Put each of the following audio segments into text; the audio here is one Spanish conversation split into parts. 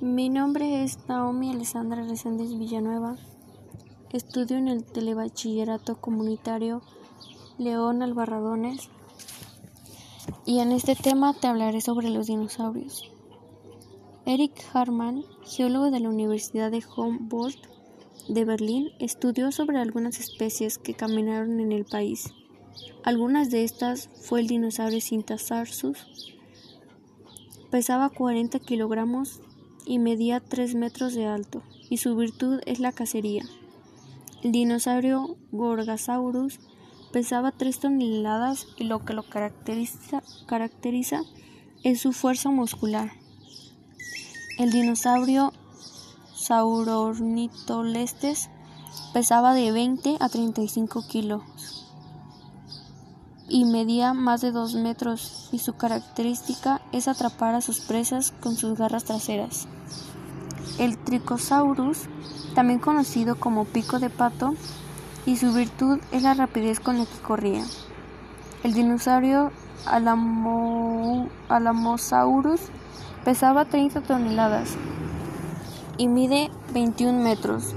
Mi nombre es Naomi Alessandra Reséndez Villanueva. Estudio en el Telebachillerato Comunitario León Albarradones y en este tema te hablaré sobre los dinosaurios. Eric Harman, geólogo de la Universidad de Humboldt de Berlín, estudió sobre algunas especies que caminaron en el país. Algunas de estas fue el dinosaurio Cintasarsus, pesaba 40 kilogramos y medía 3 metros de alto, y su virtud es la cacería. El dinosaurio Gorgasaurus pesaba 3 toneladas y lo que lo caracteriza, caracteriza es su fuerza muscular. El dinosaurio Saurornitolestes pesaba de 20 a 35 kilos y medía más de 2 metros y su característica es atrapar a sus presas con sus garras traseras. El Tricosaurus, también conocido como pico de pato, y su virtud es la rapidez con la que corría. El dinosaurio Alamosaurus pesaba 30 toneladas y mide 21 metros.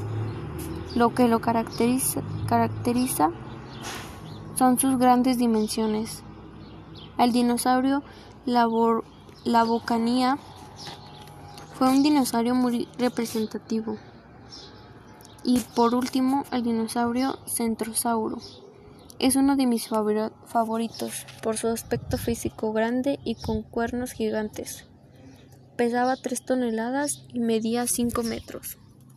Lo que lo caracteriza, caracteriza son sus grandes dimensiones. El dinosaurio la bocanía fue un dinosaurio muy representativo. Y por último, el dinosaurio Centrosauro. Es uno de mis favoritos por su aspecto físico grande y con cuernos gigantes. Pesaba 3 toneladas y medía 5 metros.